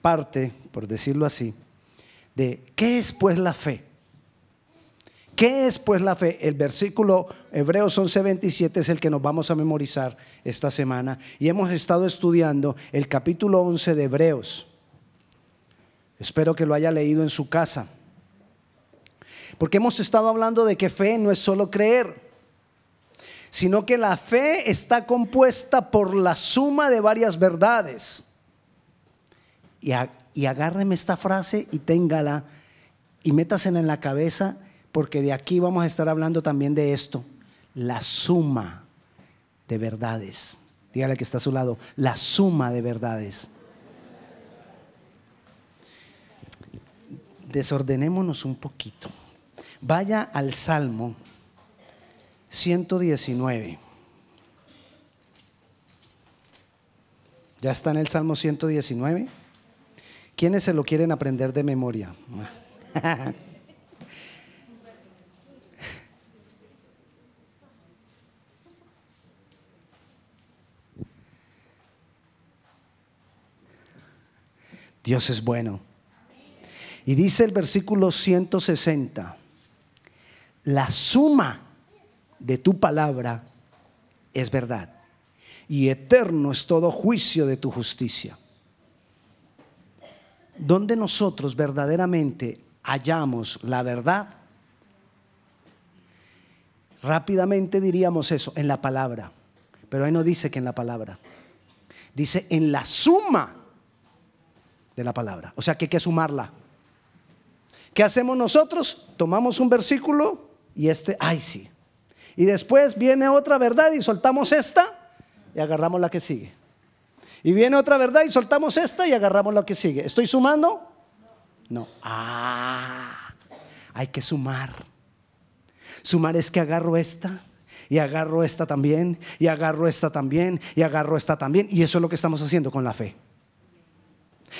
parte, por decirlo así, de qué es pues la fe. ¿Qué es pues la fe? El versículo Hebreos 11:27 es el que nos vamos a memorizar esta semana y hemos estado estudiando el capítulo 11 de Hebreos. Espero que lo haya leído en su casa. Porque hemos estado hablando de que fe no es solo creer, sino que la fe está compuesta por la suma de varias verdades. Y, y agárreme esta frase y téngala y métasela en la cabeza porque de aquí vamos a estar hablando también de esto, la suma de verdades. Dígale que está a su lado, la suma de verdades. Desordenémonos un poquito. Vaya al Salmo 119. ¿Ya está en el Salmo 119? ¿Quiénes se lo quieren aprender de memoria? Dios es bueno. Y dice el versículo 160, la suma de tu palabra es verdad y eterno es todo juicio de tu justicia. Donde nosotros verdaderamente hallamos la verdad, rápidamente diríamos eso, en la palabra. Pero ahí no dice que en la palabra. Dice en la suma de la palabra. O sea que hay que sumarla. ¿Qué hacemos nosotros? Tomamos un versículo y este, ay sí. Y después viene otra verdad y soltamos esta y agarramos la que sigue. Y viene otra verdad y soltamos esta y agarramos la que sigue. ¿Estoy sumando? No. Ah, hay que sumar. Sumar es que agarro esta y agarro esta también y agarro esta también y agarro esta también. Y eso es lo que estamos haciendo con la fe.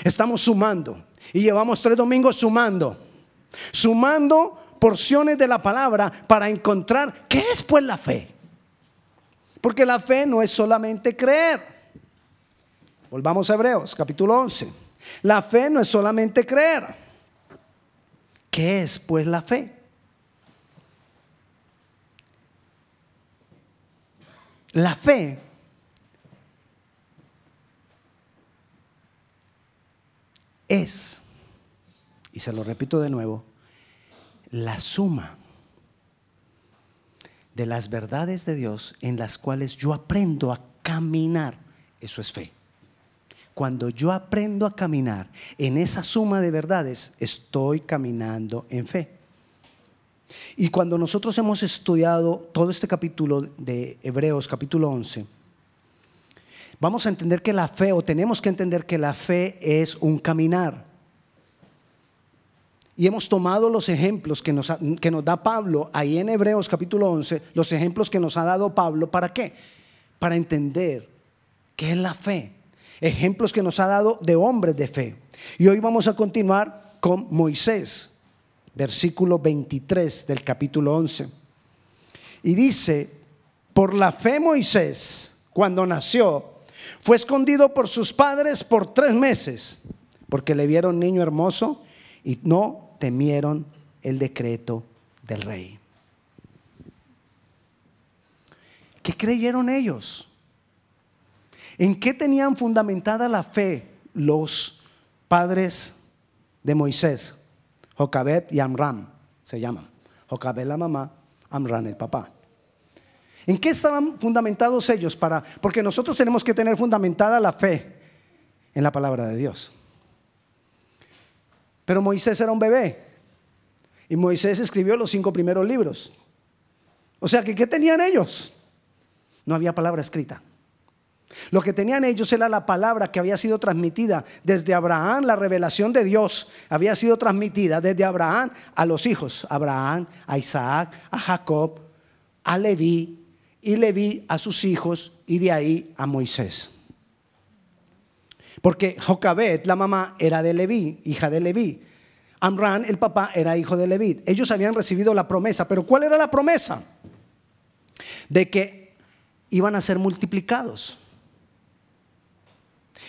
Estamos sumando. Y llevamos tres domingos sumando. Sumando porciones de la palabra para encontrar qué es pues la fe. Porque la fe no es solamente creer. Volvamos a Hebreos, capítulo 11. La fe no es solamente creer. ¿Qué es pues la fe? La fe es, y se lo repito de nuevo, la suma de las verdades de Dios en las cuales yo aprendo a caminar. Eso es fe. Cuando yo aprendo a caminar en esa suma de verdades, estoy caminando en fe. Y cuando nosotros hemos estudiado todo este capítulo de Hebreos, capítulo 11, vamos a entender que la fe, o tenemos que entender que la fe es un caminar. Y hemos tomado los ejemplos que nos, que nos, da Pablo ahí en Hebreos capítulo 11, los ejemplos que nos ha dado Pablo, ¿para qué? Para entender qué es la fe. Ejemplos que nos ha dado de hombres de fe. Y hoy vamos a continuar con Moisés, versículo 23 del capítulo 11. Y dice, por la fe Moisés, cuando nació, fue escondido por sus padres por tres meses, porque le vieron niño hermoso y no temieron el decreto del rey. ¿Qué creyeron ellos? ¿En qué tenían fundamentada la fe los padres de Moisés? Jocabed y Amram se llaman. Jocabed la mamá, Amram el papá. ¿En qué estaban fundamentados ellos? Para, porque nosotros tenemos que tener fundamentada la fe en la palabra de Dios. Pero Moisés era un bebé y Moisés escribió los cinco primeros libros. O sea que, ¿qué tenían ellos? No había palabra escrita. Lo que tenían ellos era la palabra que había sido transmitida desde Abraham, la revelación de Dios había sido transmitida desde Abraham a los hijos, Abraham, a Isaac, a Jacob, a Leví, y Leví a sus hijos y de ahí a Moisés. Porque Jocabet, la mamá, era de Leví, hija de Leví. Amran, el papá, era hijo de Leví. Ellos habían recibido la promesa, pero ¿cuál era la promesa? De que iban a ser multiplicados.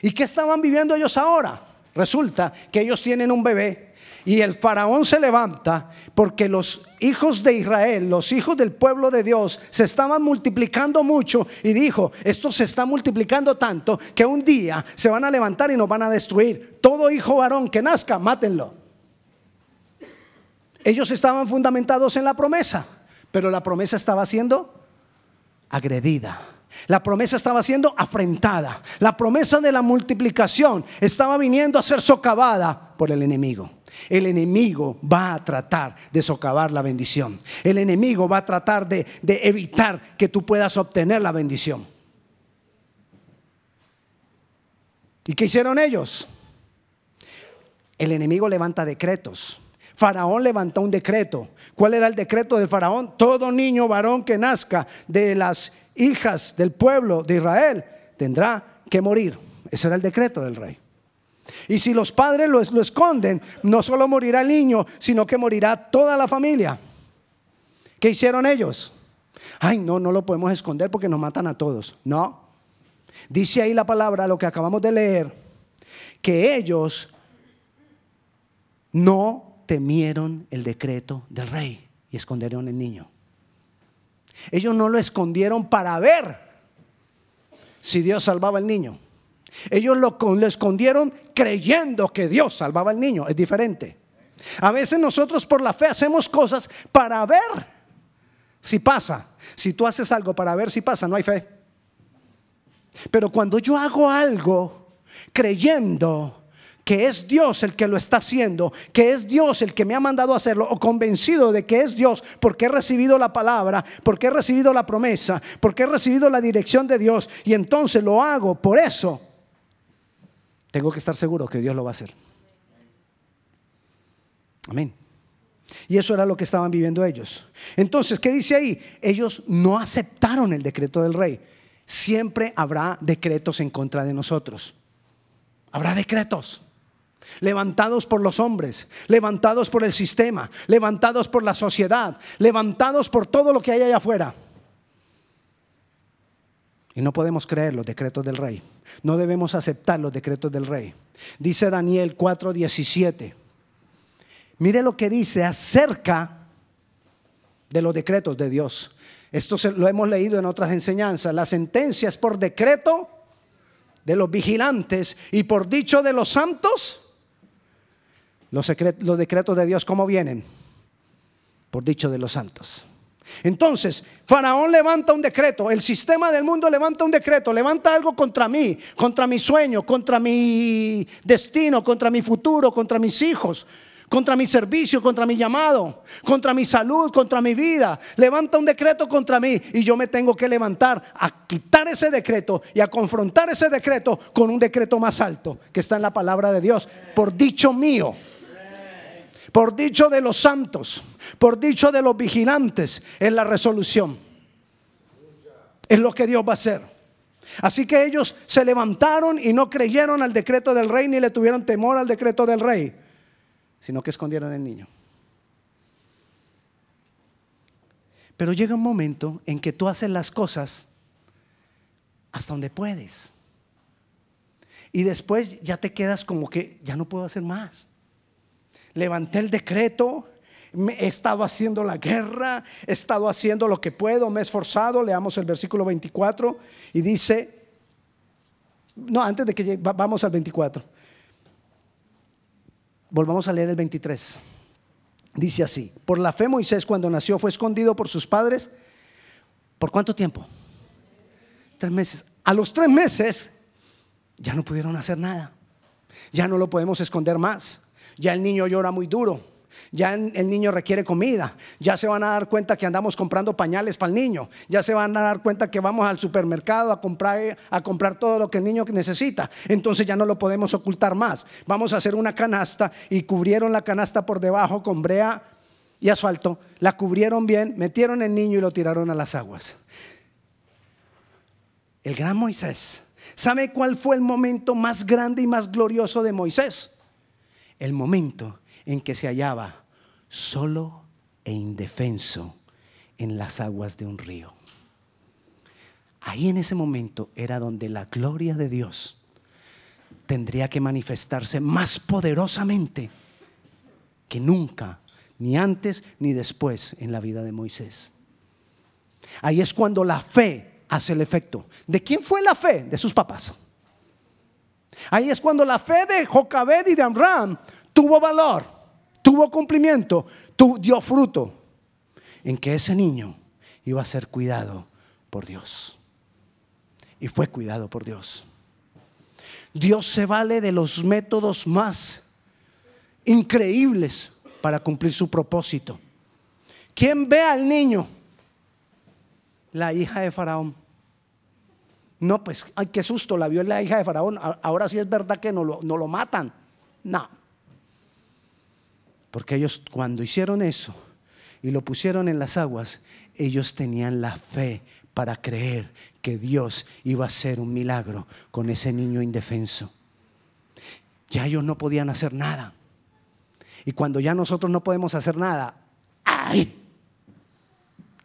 ¿Y qué estaban viviendo ellos ahora? Resulta que ellos tienen un bebé y el faraón se levanta porque los hijos de Israel, los hijos del pueblo de Dios, se estaban multiplicando mucho y dijo, esto se está multiplicando tanto que un día se van a levantar y nos van a destruir. Todo hijo varón que nazca, mátenlo. Ellos estaban fundamentados en la promesa, pero la promesa estaba siendo agredida. La promesa estaba siendo afrentada. La promesa de la multiplicación estaba viniendo a ser socavada por el enemigo. El enemigo va a tratar de socavar la bendición. El enemigo va a tratar de, evitar que tú puedas obtener la bendición. ¿Y qué hicieron ellos? El enemigo levanta decretos. Faraón levantó un decreto. ¿Cuál era el decreto de Faraón? Todo niño varón que nazca de las hijas del pueblo de Israel tendrá que morir. Ese era el decreto del rey. Y si los padres lo, esconden, no solo morirá el niño, sino que morirá toda la familia. ¿Qué hicieron ellos? Ay, no, no lo podemos esconder porque nos matan a todos. No. Dice ahí la palabra, lo que acabamos de leer, que ellos no temieron el decreto del rey y escondieron el niño. Ellos no lo escondieron para ver si Dios salvaba al niño. Ellos lo, escondieron creyendo que Dios salvaba al niño. Es diferente. A veces nosotros por la fe hacemos cosas para ver si pasa. Si tú haces algo para ver si pasa, no hay fe. Pero cuando yo hago algo creyendo que es Dios el que lo está haciendo, que es Dios el que me ha mandado a hacerlo, o convencido de que es Dios porque he recibido la palabra, porque he recibido la promesa, porque he recibido la dirección de Dios, y entonces lo hago por eso, tengo que estar seguro que Dios lo va a hacer. Amén. Y eso era lo que estaban viviendo ellos. Entonces, ¿qué dice ahí? Ellos no aceptaron el decreto del rey. Siempre habrá decretos en contra de nosotros. Habrá decretos levantados por los hombres, levantados por el sistema, levantados por la sociedad, levantados por todo lo que hay allá afuera. Y no podemos creer los decretos del rey. No debemos aceptar los decretos del rey. Dice Daniel 4:17. Mire lo que dice acerca de los decretos de Dios. Esto lo hemos leído en otras enseñanzas. La sentencia es por decreto de los vigilantes y por dicho de los santos los, decretos de Dios, ¿cómo vienen? Por dicho de los santos. Entonces, Faraón levanta un decreto, el sistema del mundo levanta un decreto, levanta algo contra mí, contra mi sueño, contra mi destino, contra mi futuro, contra mis hijos, contra mi servicio, contra mi llamado, contra mi salud, contra mi vida. Levanta un decreto contra mí y yo me tengo que levantar a quitar ese decreto y a confrontar ese decreto con un decreto más alto que está en la palabra de Dios, por dicho mío por dicho de los santos, por dicho de los vigilantes, es la resolución. Es lo que Dios va a hacer. Así que ellos se levantaron y no creyeron al decreto del rey ni le tuvieron temor al decreto del rey, sino que escondieron el niño. Pero llega un momento en que tú haces las cosas hasta donde puedes. Y después ya te quedas como que ya no puedo hacer más levanté el decreto, he estado haciendo la guerra, he estado haciendo lo que puedo, me he esforzado. Leamos el versículo 24 y dice, no, antes de que vamos al 24, volvamos a leer el 23. Dice así, por la fe Moisés cuando nació fue escondido por sus padres. ¿Por cuánto tiempo? Tres meses. A los tres meses ya no pudieron hacer nada. Ya no lo podemos esconder más. Ya el niño llora muy duro. Ya el niño requiere comida. Ya se van a dar cuenta que andamos comprando pañales para el niño. Ya se van a dar cuenta que vamos al supermercado a comprar, todo lo que el niño necesita. Entonces ya no lo podemos ocultar más. Vamos a hacer una canasta y cubrieron la canasta por debajo con brea y asfalto. La cubrieron bien, metieron el niño y lo tiraron a las aguas. El gran Moisés. ¿Sabe cuál fue el momento más grande y más glorioso de Moisés? El momento en que se hallaba solo e indefenso en las aguas de un río. Ahí en ese momento era donde la gloria de Dios tendría que manifestarse más poderosamente que nunca, ni antes ni después en la vida de Moisés. Ahí es cuando la fe hace el efecto. ¿De quién fue la fe? De sus papás. Ahí es cuando la fe de Jocabed y de Amram tuvo valor, tuvo cumplimiento, dio fruto en que ese niño iba a ser cuidado por Dios. Y fue cuidado por Dios. Dios se vale de los métodos más increíbles para cumplir su propósito. ¿Quién ve al niño? La hija de Faraón. No, pues, ay, qué susto, la vio la hija de Faraón. Ahora sí es verdad que no lo, no lo matan. No. Porque ellos cuando hicieron eso y lo pusieron en las aguas, ellos tenían la fe para creer que Dios iba a hacer un milagro con ese niño indefenso. Ya ellos no podían hacer nada. Y cuando ya nosotros no podemos hacer nada, ¡ay!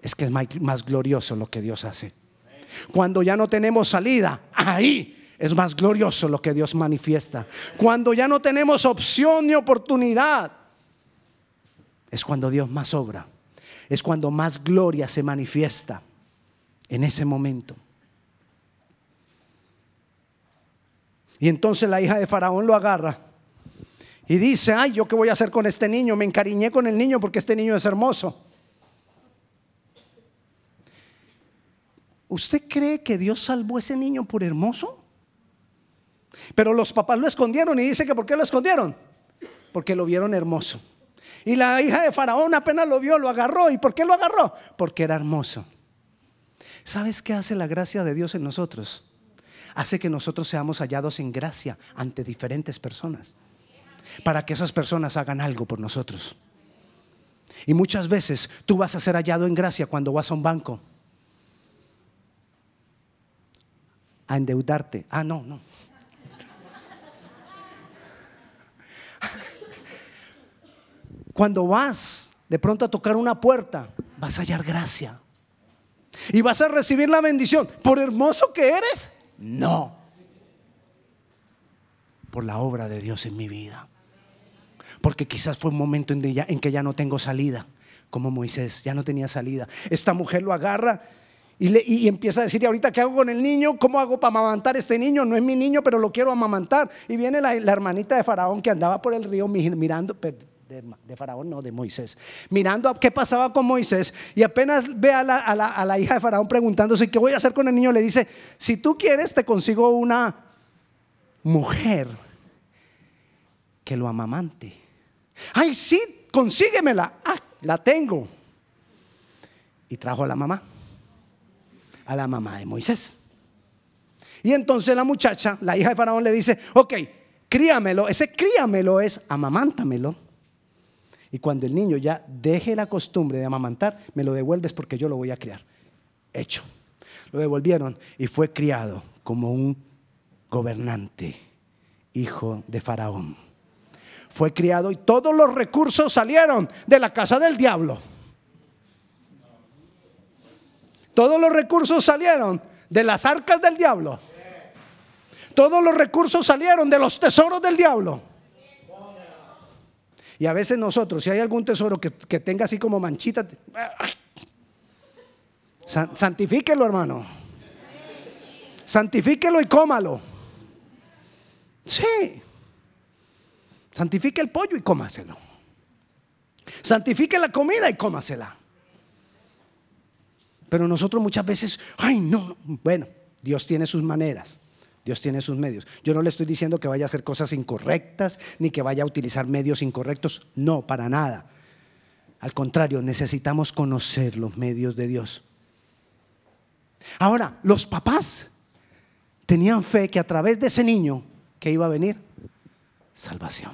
Es que es más glorioso lo que Dios hace. Cuando ya no tenemos salida, ahí es más glorioso lo que Dios manifiesta. Cuando ya no tenemos opción ni oportunidad, es cuando Dios más obra. Es cuando más gloria se manifiesta en ese momento. Y entonces la hija de Faraón lo agarra y dice, ay, ¿yo qué voy a hacer con este niño? Me encariñé con el niño porque este niño es hermoso. ¿Usted cree que Dios salvó a ese niño por hermoso? Pero los papás lo escondieron y dice que ¿por qué lo escondieron? Porque lo vieron hermoso. Y la hija de Faraón apenas lo vio, lo agarró. ¿Y por qué lo agarró? Porque era hermoso. ¿Sabes qué hace la gracia de Dios en nosotros? Hace que nosotros seamos hallados en gracia ante diferentes personas. Para que esas personas hagan algo por nosotros. Y muchas veces tú vas a ser hallado en gracia cuando vas a un banco. A endeudarte. Ah, no, no. Cuando vas de pronto a tocar una puerta, vas a hallar gracia. Y vas a recibir la bendición. ¿Por hermoso que eres? No. Por la obra de Dios en mi vida. Porque quizás fue un momento en, que ya no tengo salida. Como Moisés, ya no tenía salida. Esta mujer lo agarra y, empieza a decir, ahorita qué hago con el niño? ¿Cómo hago para amamantar este niño? No es mi niño, pero lo quiero amamantar. Y viene la, la hermanita de Faraón que andaba por el río mirando, de, Faraón, no, de Moisés, mirando a qué pasaba con Moisés y apenas ve a la, a la, hija de Faraón preguntándose qué voy a hacer con el niño, le dice, si tú quieres te consigo una mujer que lo amamante. Ay, sí, consíguemela. Ah, la tengo. Y trajo a la mamá, a la mamá de Moisés. Y entonces la muchacha, la hija de Faraón, le dice, ok, críamelo. Ese críamelo es amamántamelo y cuando el niño ya deje la costumbre de amamantar, me lo devuelves porque yo lo voy a criar. Hecho. Lo devolvieron y fue criado como un gobernante, hijo de Faraón. Fue criado y todos los recursos salieron de la casa del diablo. Todos los recursos salieron de las arcas del diablo. Todos los recursos salieron de los tesoros del diablo. Y a veces nosotros, si hay algún tesoro que, tenga así como manchita, santifíquelo, hermano. Santifíquelo y cómalo. Sí. Santifique el pollo y cómaselo. Santifique la comida y cómasela. Pero nosotros muchas veces, ay, no, bueno, Dios tiene sus maneras. Dios tiene sus medios. Yo no le estoy diciendo que vaya a hacer cosas incorrectas ni que vaya a utilizar medios incorrectos. No, para nada. Al contrario, necesitamos conocer los medios de Dios. Ahora, los papás tenían fe que a través de ese niño que iba a venir salvación.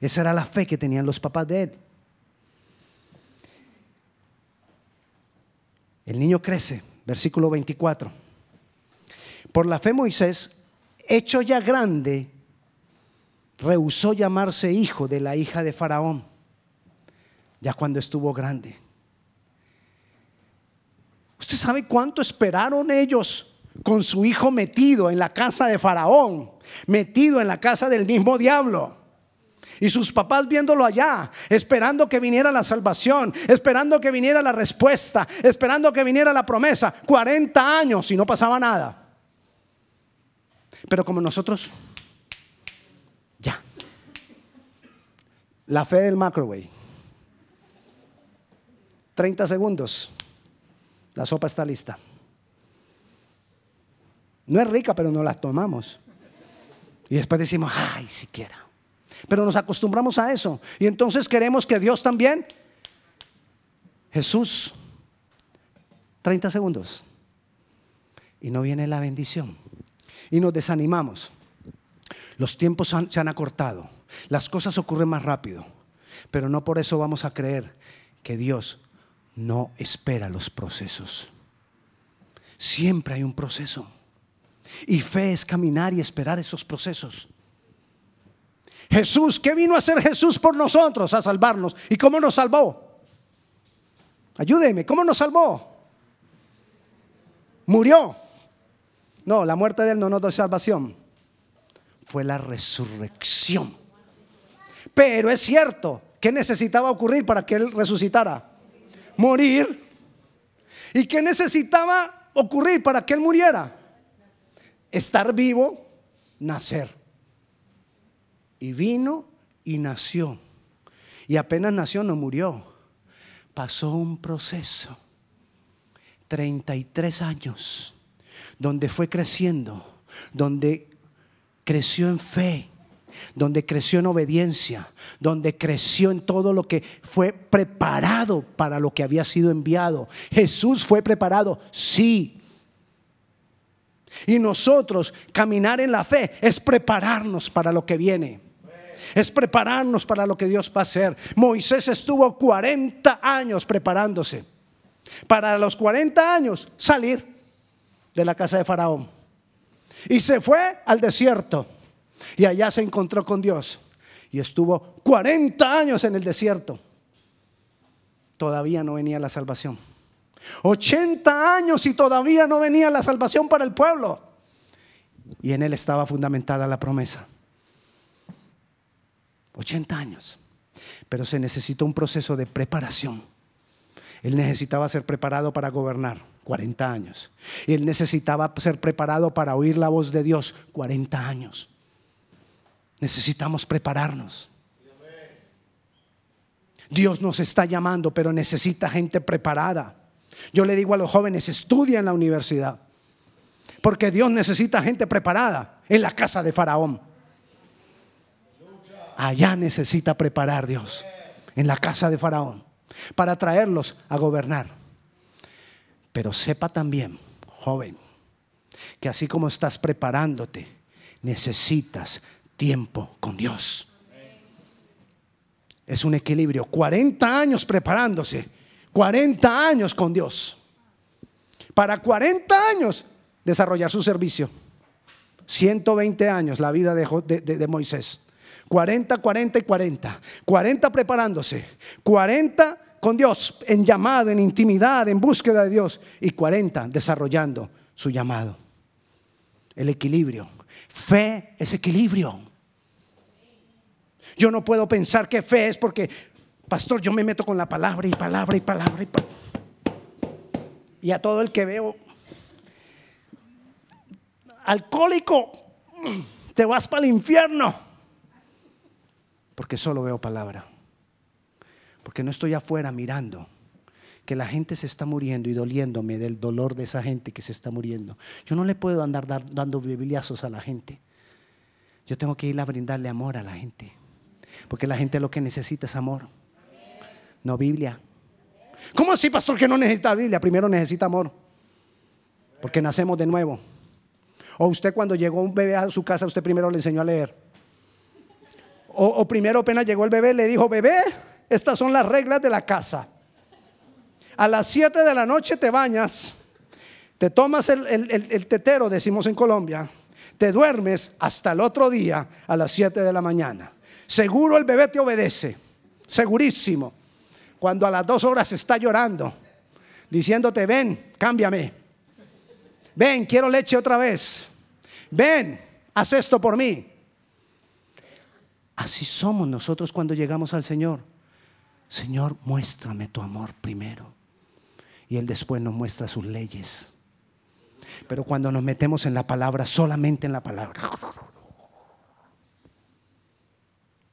Esa era la fe que tenían los papás de él. El niño crece, versículo 24. Por la fe Moisés, hecho ya grande, rehusó llamarse hijo de la hija de Faraón, ya cuando estuvo grande. ¿Usted sabe cuánto esperaron ellos con su hijo metido en la casa de Faraón, metido en la casa del mismo diablo. Y sus papás viéndolo allá, esperando que viniera la salvación, esperando que viniera la respuesta, esperando que viniera la promesa. 40 años y no pasaba nada. Pero como nosotros, ya. La fe del microwave. 30 segundos. La sopa está lista. No es rica, pero no la tomamos. Y después decimos, ay, siquiera. Pero nos acostumbramos a eso. Y entonces queremos que Dios también. Jesús, 30 segundos. Y no viene la bendición. Y nos desanimamos. Los tiempos se han acortado. Las cosas ocurren más rápido. Pero no por eso vamos a creer que Dios no espera los procesos. Siempre hay un proceso. Y fe es caminar y esperar esos procesos. Jesús, ¿qué vino a hacer Jesús por nosotros? A salvarnos. ¿Y cómo nos salvó? Ayúdeme, ¿cómo nos salvó? Murió. No, la muerte de Él no nos dio salvación. Fue la resurrección. Pero es cierto, ¿qué necesitaba ocurrir para que Él resucitara? Morir. ¿Y qué necesitaba ocurrir para que Él muriera? Estar vivo, nacer. Y vino y nació. Y apenas nació no murió. Pasó un proceso. 33 años. Donde fue creciendo. Donde creció en fe. Donde creció en obediencia. Donde creció en todo lo que fue preparado para lo que había sido enviado. Jesús fue preparado, sí. Y nosotros caminar en la fe es prepararnos para lo que viene es prepararnos para lo que Dios va a hacer. Moisés estuvo 40 años preparándose para los 40 años salir de la casa de Faraón. Y se fue al desierto y allá se encontró con Dios. Y estuvo 40 años en el desierto. Todavía no venía la salvación. 80 años y todavía no venía la salvación para el pueblo. Y en él estaba fundamentada la promesa. 80 años. Pero se necesitó un proceso de preparación. Él necesitaba ser preparado para gobernar, 40 años. Y él necesitaba ser preparado para oír la voz de Dios, 40 años. Necesitamos prepararnos. Dios nos está llamando, pero necesita gente preparada. Yo le digo a los jóvenes, estudia en la universidad, porque Dios necesita gente preparada en la casa de Faraón allá necesita preparar Dios, en la casa de Faraón, para traerlos a gobernar. Pero sepa también, joven, que así como estás preparándote, necesitas tiempo con Dios. Es un equilibrio. 40 años preparándose, 40 años con Dios. Para 40 años desarrollar su servicio. 120 años la vida de, de Moisés. 40, 40 y 40. 40 preparándose. 40 con Dios en llamada, en intimidad, en búsqueda de Dios. Y 40 desarrollando su llamado. El equilibrio. Fe es equilibrio. Yo no puedo pensar que fe es porque, pastor, yo me meto con la palabra y palabra y palabra y palabra. Y a todo el que veo alcohólico, te vas para el infierno porque solo veo palabra. Porque no estoy afuera mirando que la gente se está muriendo y doliéndome del dolor de esa gente que se está muriendo. Yo no le puedo andar dando bibliazos a la gente. Yo tengo que ir a brindarle amor a la gente. Porque la gente lo que necesita es amor. No Biblia. ¿Cómo así, pastor, que no necesita Biblia? Primero necesita amor. Porque nacemos de nuevo. O usted cuando llegó un bebé a su casa, usted primero le enseñó a leer. O, primero apenas llegó el bebé, le dijo, bebé, estas son las reglas de la casa. A las 7 de la noche te bañas, te tomas el, el, tetero, decimos en Colombia, te duermes hasta el otro día a las 7 de la mañana. Seguro el bebé te obedece, segurísimo. Cuando a las dos horas está llorando, diciéndote, ven, cámbiame. ven, quiero leche otra vez. Ven, haz esto por mí. Así somos nosotros cuando llegamos al Señor. Señor, muéstrame tu amor primero. Y Él después nos muestra sus leyes. Pero cuando nos metemos en la palabra, solamente en la palabra,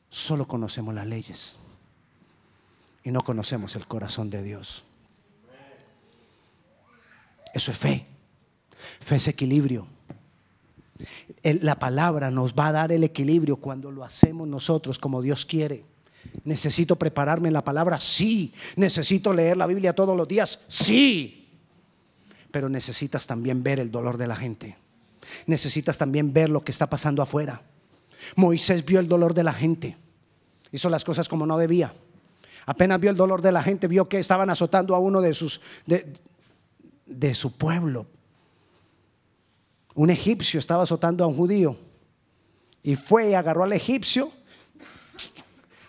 solo conocemos las leyes y no conocemos el corazón de Dios. Eso es fe. Fe es equilibrio. La palabra nos va a dar el equilibrio cuando lo hacemos nosotros como Dios quiere. ¿Necesito prepararme en la palabra? Sí. ¿Necesito leer la Biblia todos los días? Sí. Pero necesitas también ver el dolor de la gente. Necesitas también ver lo que está pasando afuera. Moisés vio el dolor de la gente. Hizo las cosas como no debía. Apenas vio el dolor de la gente, vio que estaban azotando a uno de sus de, de su pueblo. Un egipcio estaba azotando a un judío. Y fue y agarró al egipcio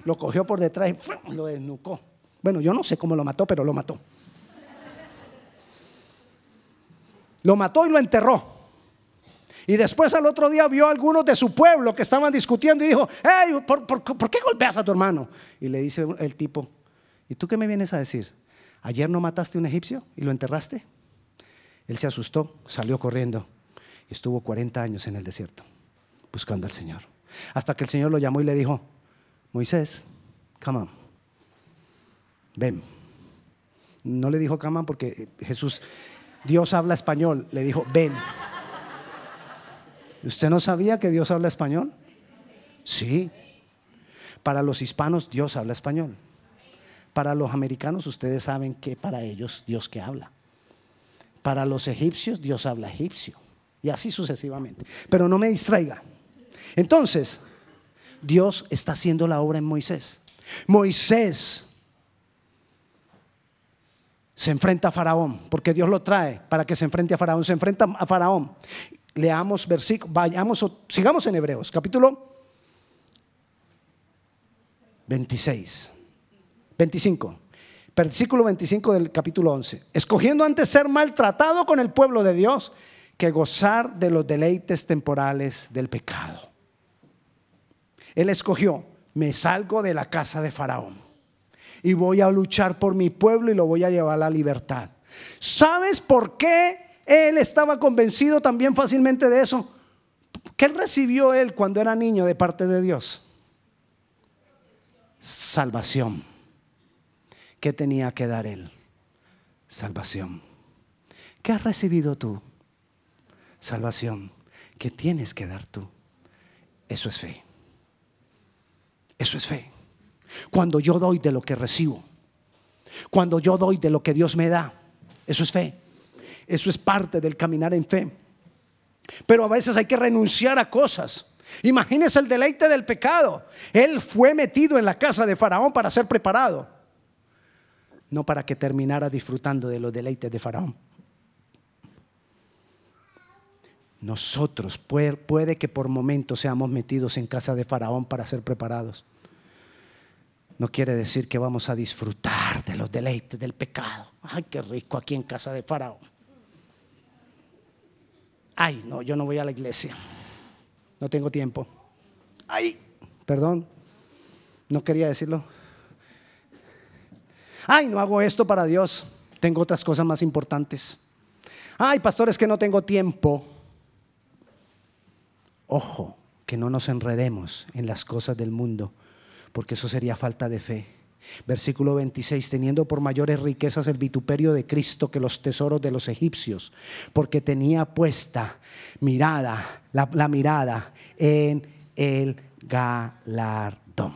lo cogió por detrás y lo desnucó. Bueno, yo no sé cómo lo mató, pero lo mató. Lo mató y lo enterró. Y después al otro día vio a algunos de su pueblo que estaban discutiendo y dijo, hey, ¿por, por qué golpeas a tu hermano? Y le dice el tipo, ¿y tú qué me vienes a decir? ¿Ayer no mataste a un egipcio y lo enterraste? Él se asustó, salió corriendo estuvo 40 años en el desierto buscando al Señor. Hasta que el Señor lo llamó y le dijo, Moisés, come on. Ven. No le dijo come on porque Jesús, Dios habla español, le dijo, ven. ¿Usted no sabía que Dios habla español? Sí. Para los hispanos Dios habla español. Para los americanos ustedes saben que para ellos Dios que habla. Para los egipcios Dios habla egipcio. Y así sucesivamente. Pero no me distraiga. Entonces, Dios está haciendo la obra en Moisés. Moisés se enfrenta a Faraón, porque Dios lo trae para que se enfrente a Faraón. Se enfrenta a Faraón. Leamos versículo, vayamos, sigamos en Hebreos, capítulo 26, 25. Versículo 25 del capítulo 11. Escogiendo antes ser maltratado con el pueblo de Dios que gozar de los deleites temporales del pecado. Él escogió, me salgo de la casa de Faraón y voy a luchar por mi pueblo y lo voy a llevar a la libertad. ¿Sabes por qué él estaba convencido también fácilmente de eso? ¿Qué recibió él cuando era niño de parte de Dios? Salvación. ¿Qué tenía que dar él? Salvación. ¿Qué has recibido tú? Salvación. ¿Qué tienes que dar tú? Eso es fe. Eso es fe. Cuando yo doy de lo que recibo. Cuando yo doy de lo que Dios me da. Eso es fe. Eso es parte del caminar en fe. Pero a veces hay que renunciar a cosas. Imagínese el deleite del pecado. Él fue metido en la casa de Faraón para ser preparado. No para que terminara disfrutando de los deleites de Faraón. Nosotros puede, que por momentos seamos metidos en casa de Faraón para ser preparados. No quiere decir que vamos a disfrutar de los deleites del pecado. Ay, qué rico aquí en casa de Faraón. Ay, no, yo no voy a la iglesia. No tengo tiempo. Ay, perdón. No quería decirlo. Ay, no hago esto para Dios. Tengo otras cosas más importantes. Ay, pastores, que no tengo tiempo. Ojo, que no nos enredemos en las cosas del mundo, porque eso sería falta de fe. Versículo 26, teniendo por mayores riquezas el vituperio de Cristo que los tesoros de los egipcios, porque tenía puesta mirada, la, la mirada en el galardón.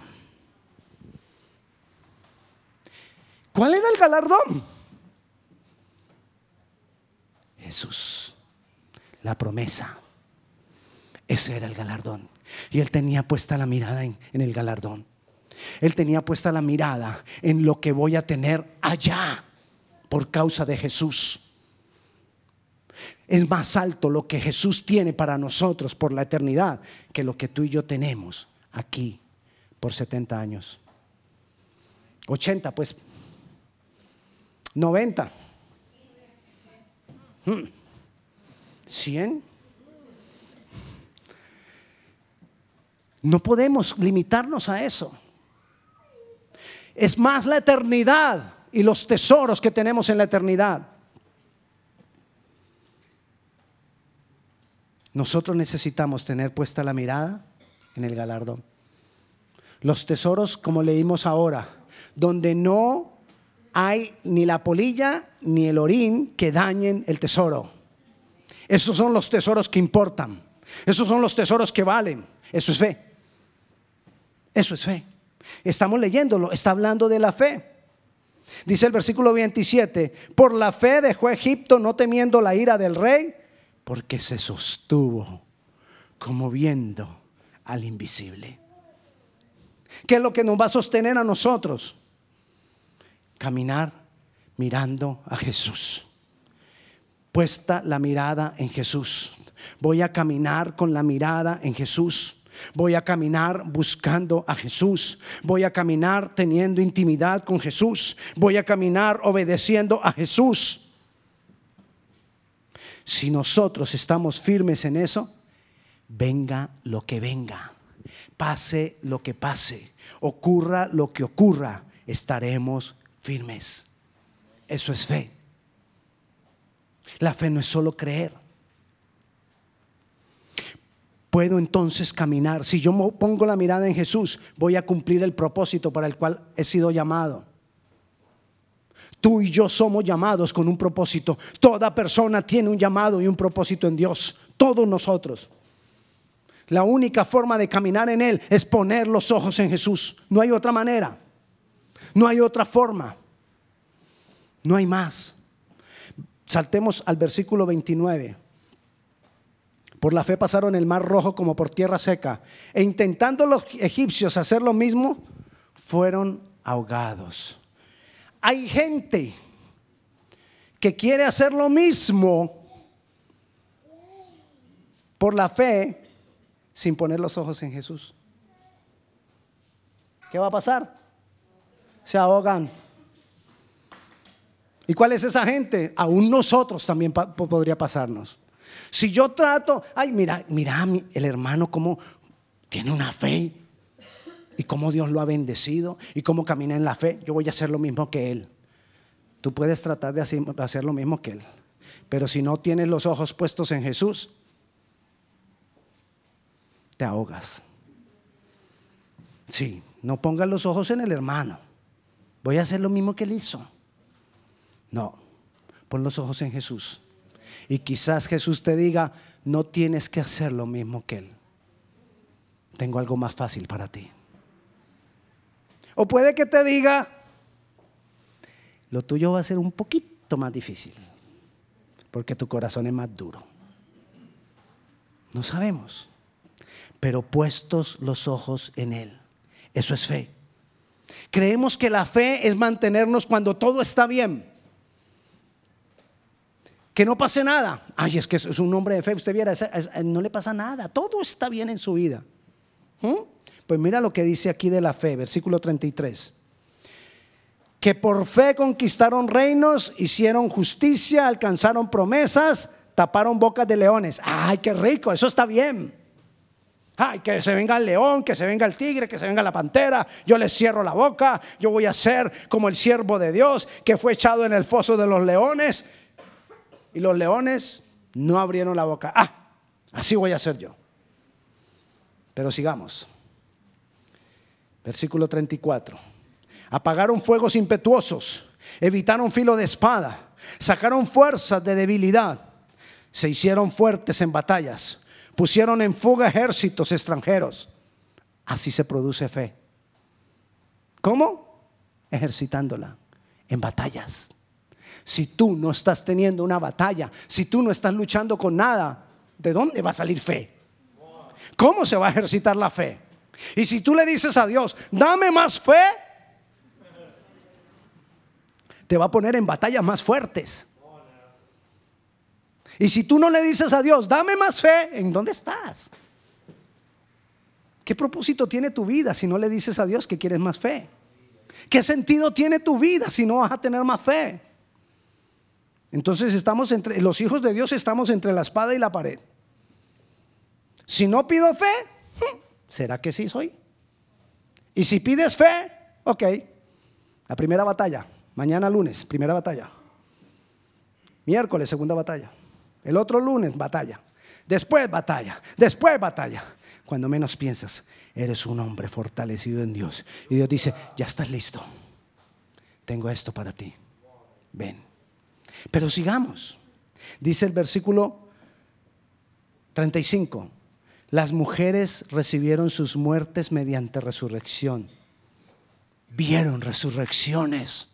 ¿Cuál era el galardón? Jesús, la promesa ese era el galardón. Y él tenía puesta la mirada en, el galardón. Él tenía puesta la mirada en lo que voy a tener allá por causa de Jesús. Es más alto lo que Jesús tiene para nosotros por la eternidad que lo que tú y yo tenemos aquí por 70 años. 80, pues. 90. ¿Cien? No podemos limitarnos a eso. Es más la eternidad y los tesoros que tenemos en la eternidad. Nosotros necesitamos tener puesta la mirada en el galardón. Los tesoros, como leímos ahora, donde no hay ni la polilla ni el orín que dañen el tesoro. Esos son los tesoros que importan. Esos son los tesoros que valen. Eso es fe. Eso es fe. Estamos leyéndolo, está hablando de la fe. Dice el versículo 27, por la fe dejó Egipto no temiendo la ira del rey, porque se sostuvo como viendo al invisible. ¿Qué es lo que nos va a sostener a nosotros? Caminar mirando a Jesús. Puesta la mirada en Jesús. Voy a caminar con la mirada en Jesús. Voy a caminar buscando a Jesús. Voy a caminar teniendo intimidad con Jesús. Voy a caminar obedeciendo a Jesús. Si nosotros estamos firmes en eso, venga lo que venga, pase lo que pase, ocurra lo que ocurra, estaremos firmes. Eso es fe. La fe no es solo creer puedo entonces caminar. Si yo pongo la mirada en Jesús, voy a cumplir el propósito para el cual he sido llamado. Tú y yo somos llamados con un propósito. Toda persona tiene un llamado y un propósito en Dios. Todos nosotros. La única forma de caminar en Él es poner los ojos en Jesús. No hay otra manera. No hay otra forma. No hay más. Saltemos al versículo 29. Por la fe pasaron el mar rojo como por tierra seca. E intentando los egipcios hacer lo mismo, fueron ahogados. Hay gente que quiere hacer lo mismo por la fe sin poner los ojos en Jesús. ¿Qué va a pasar? Se ahogan. ¿Y cuál es esa gente? Aún nosotros también podría pasarnos. Si yo trato, ay, mira, mira el hermano cómo tiene una fe y cómo Dios lo ha bendecido y cómo camina en la fe, yo voy a hacer lo mismo que él. Tú puedes tratar de hacer lo mismo que él, pero si no tienes los ojos puestos en Jesús, te ahogas. Sí, no pongas los ojos en el hermano. Voy a hacer lo mismo que él hizo. No, pon los ojos en Jesús. Y quizás Jesús te diga, no tienes que hacer lo mismo que Él. Tengo algo más fácil para ti. O puede que te diga, lo tuyo va a ser un poquito más difícil, porque tu corazón es más duro. No sabemos, pero puestos los ojos en Él. Eso es fe. Creemos que la fe es mantenernos cuando todo está bien que no pase nada. Ay, es que es un hombre de fe, usted viera, no le pasa nada, todo está bien en su vida. ¿Mm? Pues mira lo que dice aquí de la fe, versículo 33. Que por fe conquistaron reinos, hicieron justicia, alcanzaron promesas, taparon bocas de leones. Ay, qué rico, eso está bien. Ay, que se venga el león, que se venga el tigre, que se venga la pantera. Yo les cierro la boca. Yo voy a ser como el siervo de Dios que fue echado en el foso de los leones y los leones no abrieron la boca. Ah, así voy a hacer yo. Pero sigamos. Versículo 34. Apagaron fuegos impetuosos, evitaron filo de espada, sacaron fuerzas de debilidad, se hicieron fuertes en batallas, pusieron en fuga ejércitos extranjeros. Así se produce fe. ¿Cómo? Ejercitándola en batallas. Si tú no estás teniendo una batalla, si tú no estás luchando con nada, ¿de dónde va a salir fe? ¿Cómo se va a ejercitar la fe? Y si tú le dices a Dios, dame más fe, te va a poner en batallas más fuertes. Y si tú no le dices a Dios, dame más fe, ¿en dónde estás? ¿Qué propósito tiene tu vida si no le dices a Dios que quieres más fe? ¿Qué sentido tiene tu vida si no vas a tener más fe? Entonces estamos entre, los hijos de Dios estamos entre la espada y la pared. Si no pido fe, ¿será que sí soy? Y si pides fe, ok, la primera batalla, mañana lunes, primera batalla. Miércoles, segunda batalla. El otro lunes, batalla. Después batalla, después batalla. Cuando menos piensas, eres un hombre fortalecido en Dios. Y Dios dice, ya estás listo. Tengo esto para ti. Ven. Pero sigamos. Dice el versículo 35. Las mujeres recibieron sus muertes mediante resurrección. Vieron resurrecciones.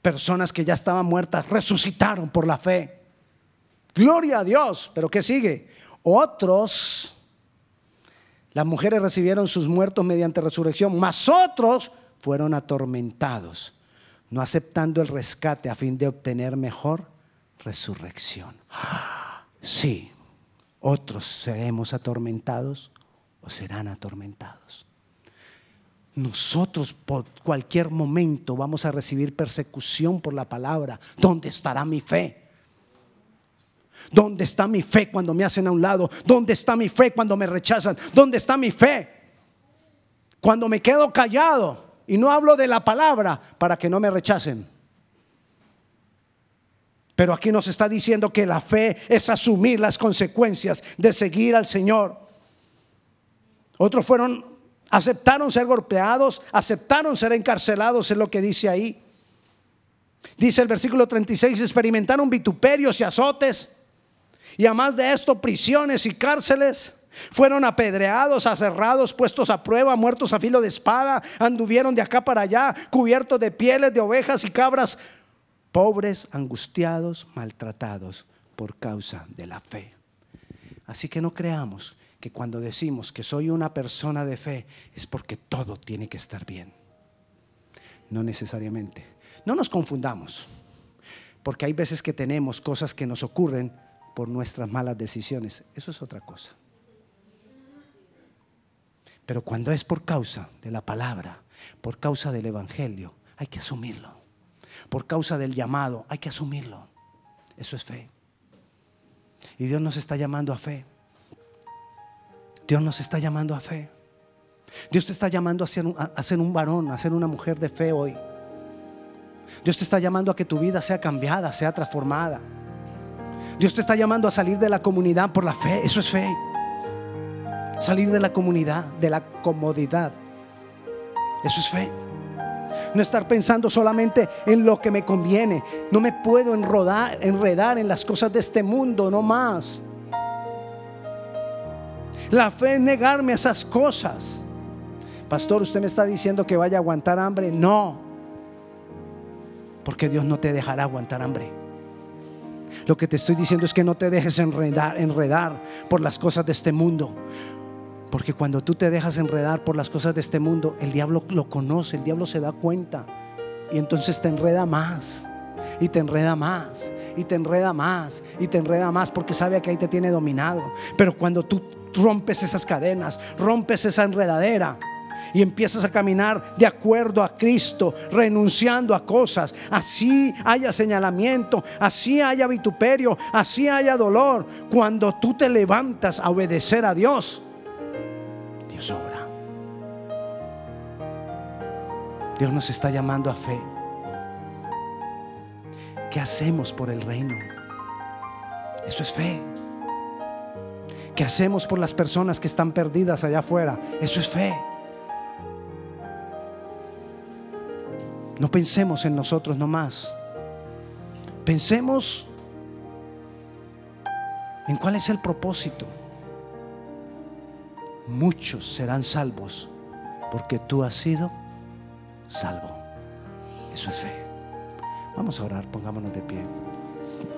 Personas que ya estaban muertas resucitaron por la fe. Gloria a Dios. Pero ¿qué sigue? Otros, las mujeres recibieron sus muertos mediante resurrección, mas otros fueron atormentados, no aceptando el rescate a fin de obtener mejor resurrección. Sí, otros seremos atormentados o serán atormentados. Nosotros por cualquier momento vamos a recibir persecución por la palabra. ¿Dónde estará mi fe? ¿Dónde está mi fe cuando me hacen a un lado? ¿Dónde está mi fe cuando me rechazan? ¿Dónde está mi fe? Cuando me quedo callado y no hablo de la palabra para que no me rechacen. Pero aquí nos está diciendo que la fe es asumir las consecuencias de seguir al Señor. Otros fueron, aceptaron ser golpeados, aceptaron ser encarcelados, es lo que dice ahí. Dice el versículo 36, experimentaron vituperios y azotes, y además de esto, prisiones y cárceles. Fueron apedreados, aserrados, puestos a prueba, muertos a filo de espada, anduvieron de acá para allá, cubiertos de pieles de ovejas y cabras, pobres, angustiados, maltratados por causa de la fe. Así que no creamos que cuando decimos que soy una persona de fe es porque todo tiene que estar bien. No necesariamente. No nos confundamos, porque hay veces que tenemos cosas que nos ocurren por nuestras malas decisiones. Eso es otra cosa. Pero cuando es por causa de la palabra, por causa del Evangelio, hay que asumirlo. Por causa del llamado, hay que asumirlo. Eso es fe. Y Dios nos está llamando a fe. Dios nos está llamando a fe. Dios te está llamando a ser, un, a ser un varón, a ser una mujer de fe hoy. Dios te está llamando a que tu vida sea cambiada, sea transformada. Dios te está llamando a salir de la comunidad por la fe. Eso es fe salir de la comunidad, de la comodidad. Eso es fe. No estar pensando solamente en lo que me conviene. No me puedo enredar en las cosas de este mundo, no más. La fe es negarme a esas cosas. Pastor, usted me está diciendo que vaya a aguantar hambre. No. Porque Dios no te dejará aguantar hambre. Lo que te estoy diciendo es que no te dejes enredar, enredar por las cosas de este mundo. Porque cuando tú te dejas enredar por las cosas de este mundo, el diablo lo conoce, el diablo se da cuenta. Y entonces te enreda más, y te enreda más, y te enreda más, y te enreda más, porque sabe que ahí te tiene dominado. Pero cuando tú rompes esas cadenas, rompes esa enredadera, y empiezas a caminar de acuerdo a Cristo, renunciando a cosas. Así haya señalamiento, así haya vituperio, así haya dolor. Cuando tú te levantas a obedecer a Dios, nos está llamando a fe. ¿Qué hacemos por el reino? Eso es fe. ¿Qué hacemos por las personas que están perdidas allá afuera? Eso es fe. No pensemos en nosotros nomás. Pensemos en cuál es el propósito muchos serán salvos porque tú has sido salvo. Eso es fe. Vamos a orar, pongámonos de pie.